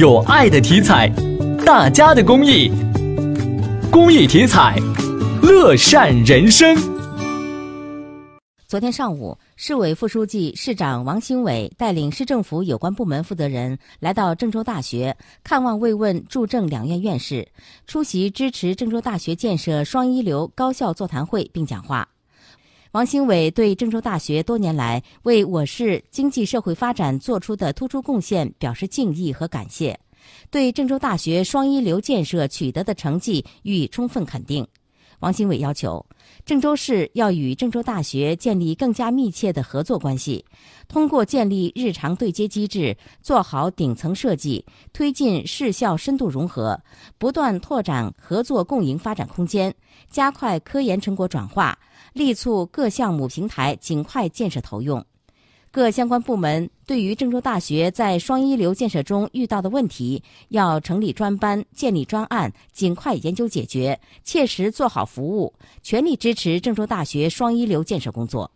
有爱的体彩，大家的公益，公益体彩，乐善人生。昨天上午，市委副书记、市长王兴伟带领市政府有关部门负责人来到郑州大学看望慰问驻郑两院院士，出席支持郑州大学建设双一流高校座谈会并讲话。王兴伟对郑州大学多年来为我市经济社会发展做出的突出贡献表示敬意和感谢，对郑州大学双一流建设取得的成绩予以充分肯定。王新伟要求，郑州市要与郑州大学建立更加密切的合作关系，通过建立日常对接机制，做好顶层设计，推进市校深度融合，不断拓展合作共赢发展空间，加快科研成果转化，力促各项目平台尽快建设投用。各相关部门对于郑州大学在双一流建设中遇到的问题，要成立专班、建立专案，尽快研究解决，切实做好服务，全力支持郑州大学双一流建设工作。